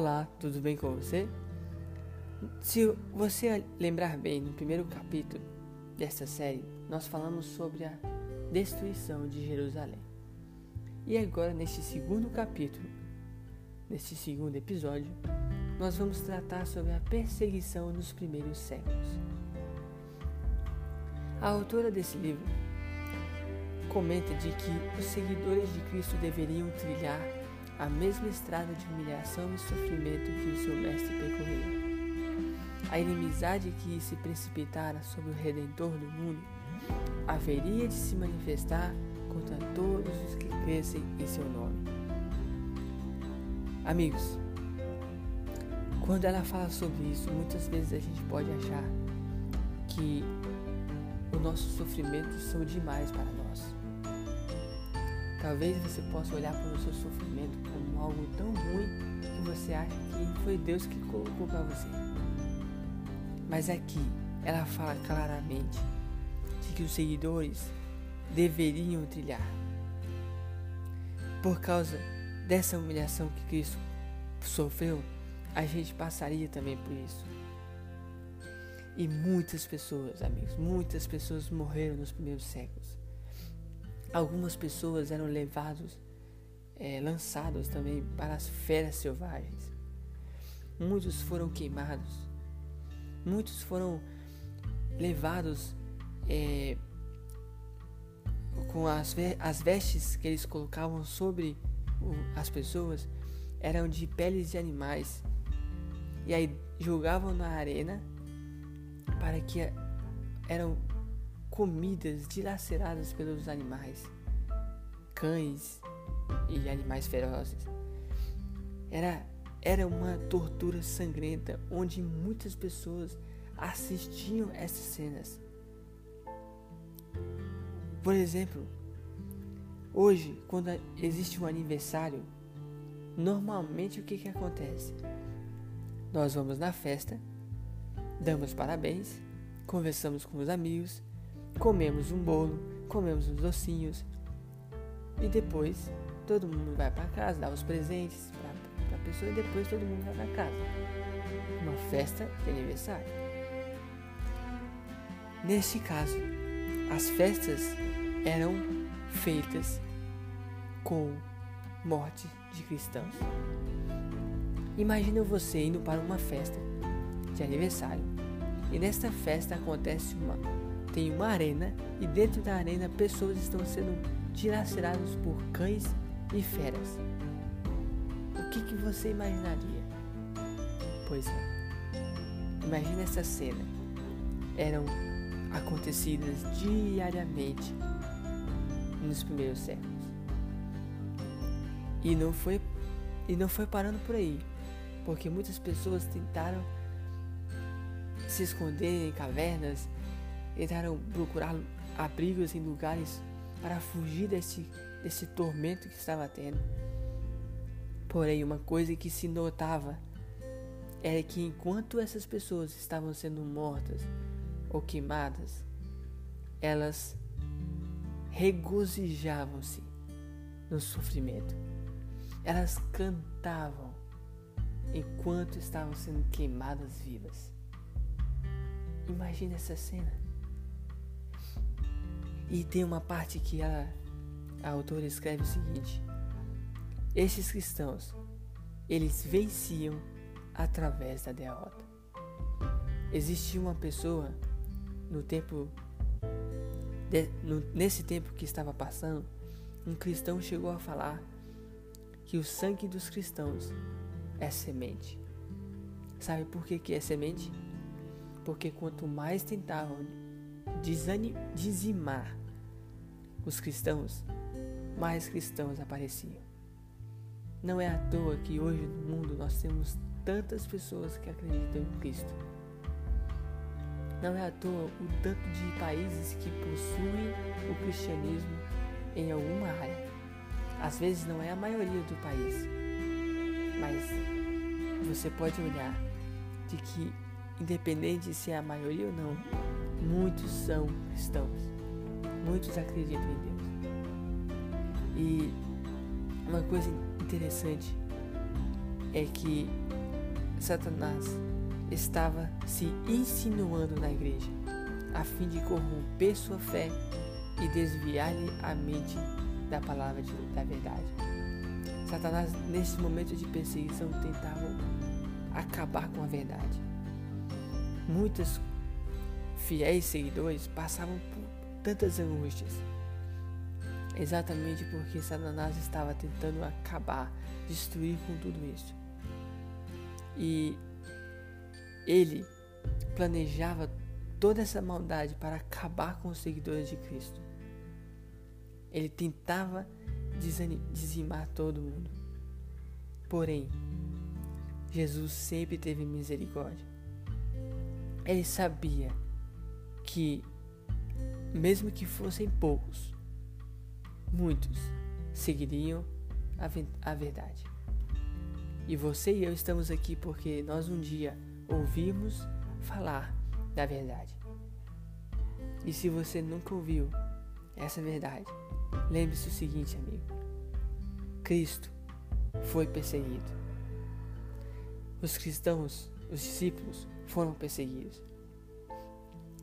Olá, tudo bem com você? Se você lembrar bem, no primeiro capítulo desta série, nós falamos sobre a destruição de Jerusalém. E agora, neste segundo capítulo, neste segundo episódio, nós vamos tratar sobre a perseguição nos primeiros séculos. A autora desse livro comenta de que os seguidores de Cristo deveriam trilhar a mesma estrada de humilhação e sofrimento que o seu mestre percorreu. A inimizade que se precipitara sobre o Redentor do mundo haveria de se manifestar contra todos os que crescem em seu nome. Amigos, quando ela fala sobre isso, muitas vezes a gente pode achar que os nossos sofrimentos são demais para nós. Talvez você possa olhar para o seu sofrimento como algo tão ruim que você acha que foi Deus que colocou para você. Mas aqui ela fala claramente de que os seguidores deveriam trilhar. Por causa dessa humilhação que Cristo sofreu, a gente passaria também por isso. E muitas pessoas, amigos, muitas pessoas morreram nos primeiros séculos. Algumas pessoas eram levados, é, lançados também para as feras selvagens. Muitos foram queimados. Muitos foram levados é, com as, as vestes que eles colocavam sobre as pessoas eram de peles de animais. E aí jogavam na arena para que eram comidas dilaceradas pelos animais, cães e animais ferozes. Era, era uma tortura sangrenta onde muitas pessoas assistiam essas cenas. Por exemplo, hoje, quando existe um aniversário, normalmente o que, que acontece? Nós vamos na festa, damos parabéns, conversamos com os amigos, comemos um bolo, comemos uns docinhos e depois todo mundo vai para casa, dá os presentes para a pessoa e depois todo mundo vai para casa. Uma festa de aniversário. Neste caso, as festas eram feitas com morte de cristãos. Imagina você indo para uma festa de aniversário e nesta festa acontece uma tem uma arena e dentro da arena pessoas estão sendo dilaceradas por cães e feras. O que, que você imaginaria? Pois é, imagina essa cena. Eram acontecidas diariamente nos primeiros séculos. E não foi e não foi parando por aí, porque muitas pessoas tentaram se esconder em cavernas tentaram procurar abrigos em lugares para fugir desse, desse tormento que estava tendo. Porém, uma coisa que se notava era que enquanto essas pessoas estavam sendo mortas ou queimadas, elas regozijavam-se no sofrimento. Elas cantavam enquanto estavam sendo queimadas vivas. Imagina essa cena. E tem uma parte que a, a autora escreve o seguinte: Esses cristãos, eles venciam através da derrota. Existia uma pessoa no tempo de, no, nesse tempo que estava passando, um cristão chegou a falar que o sangue dos cristãos é semente. Sabe por que, que é semente? Porque quanto mais tentavam dizimar os cristãos, mais cristãos apareciam. Não é à toa que hoje no mundo nós temos tantas pessoas que acreditam em Cristo. Não é à toa o tanto de países que possuem o cristianismo em alguma área. Às vezes não é a maioria do país, mas você pode olhar de que, independente se é a maioria ou não, muitos são cristãos. Muitos acreditam em Deus. E uma coisa interessante é que Satanás estava se insinuando na igreja, a fim de corromper sua fé e desviar-lhe a mente da palavra de, da verdade. Satanás, nesse momento de perseguição, tentava acabar com a verdade. Muitos fiéis seguidores passavam por tantas angústias, exatamente porque Satanás estava tentando acabar, destruir com tudo isso. E ele planejava toda essa maldade para acabar com os seguidores de Cristo. Ele tentava dizimar todo mundo. Porém, Jesus sempre teve misericórdia. Ele sabia que, mesmo que fossem poucos, muitos seguiriam a, verdade. E você e eu estamos aqui porque nós um dia ouvimos falar da verdade. E se você nunca ouviu essa verdade, lembre-se o seguinte, amigo: Cristo foi perseguido. Os cristãos, os discípulos, foram perseguidos.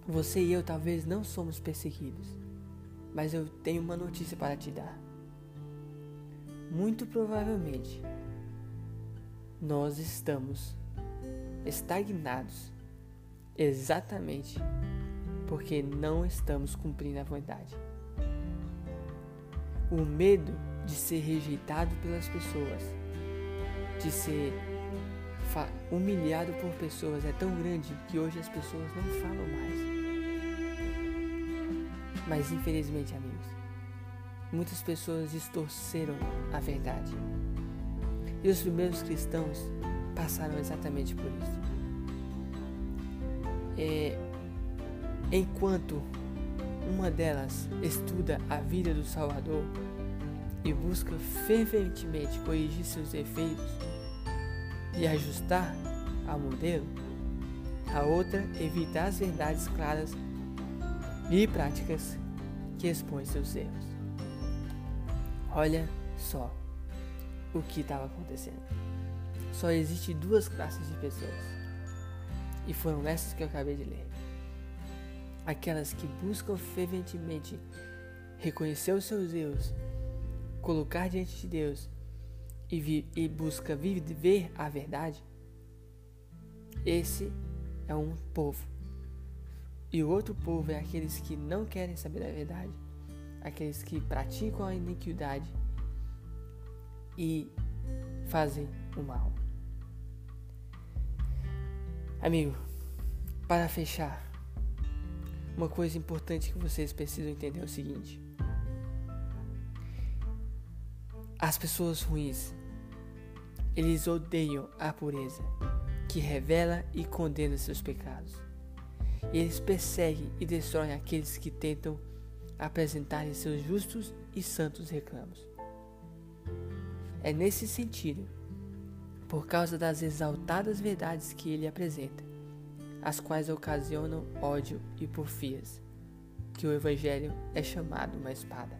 Você e eu talvez não somos perseguidos, mas eu tenho uma notícia para te dar. Muito provavelmente, nós estamos estagnados exatamente porque não estamos cumprindo a verdade. O medo de ser rejeitado pelas pessoas, de ser humilhado por pessoas é tão grande que hoje as pessoas não falam mais. Mas infelizmente, amigos, muitas pessoas distorceram a verdade. E os primeiros cristãos passaram exatamente por isso. É, enquanto uma delas estuda a vida do Salvador e busca ferventemente corrigir seus defeitos e ajustar ao modelo, a outra evita as verdades claras e práticas que expõem seus erros. Olha só o que estava acontecendo. Só existe duas classes de pessoas. E foram essas que eu acabei de ler. Aquelas que buscam ferventemente reconhecer os seus erros, colocar diante de Deus e, vi, e busca viver a verdade. Esse é um povo. E o outro povo é aqueles que não querem saber da verdade, aqueles que praticam a iniquidade e fazem o mal. Amigo, para fechar, uma coisa importante que vocês precisam entender é o seguinte: as pessoas ruins, eles odeiam a pureza, que revela e condena seus pecados. Eles perseguem e destroem aqueles que tentam apresentar seus justos e santos reclamos. É nesse sentido, por causa das exaltadas verdades que ele apresenta, as quais ocasionam ódio e porfias, que o Evangelho é chamado uma espada.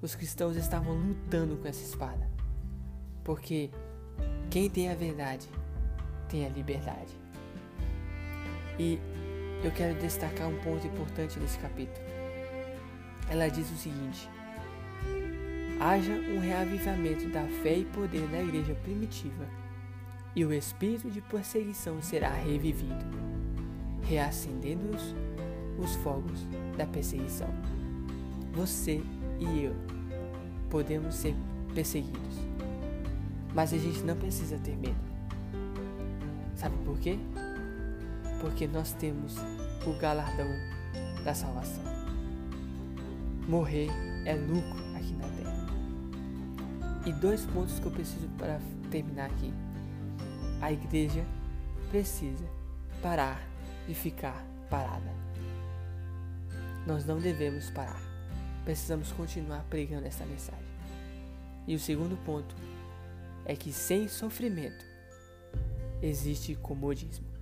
Os cristãos estavam lutando com essa espada, porque quem tem a verdade tem a liberdade. E eu quero destacar um ponto importante nesse capítulo. Ela diz o seguinte: haja um reavivamento da fé e poder na igreja primitiva, e o espírito de perseguição será revivido, reacendendo os, os fogos da perseguição. Você e eu podemos ser perseguidos, mas a gente não precisa ter medo. Sabe por quê? Porque nós temos o galardão da salvação. Morrer é lucro aqui na terra. E dois pontos que eu preciso para terminar aqui. A igreja precisa parar de ficar parada. Nós não devemos parar. Precisamos continuar pregando essa mensagem. E o segundo ponto é que sem sofrimento existe comodismo.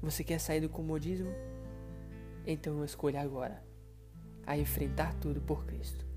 Você quer sair do comodismo? Então escolha agora a enfrentar tudo por Cristo.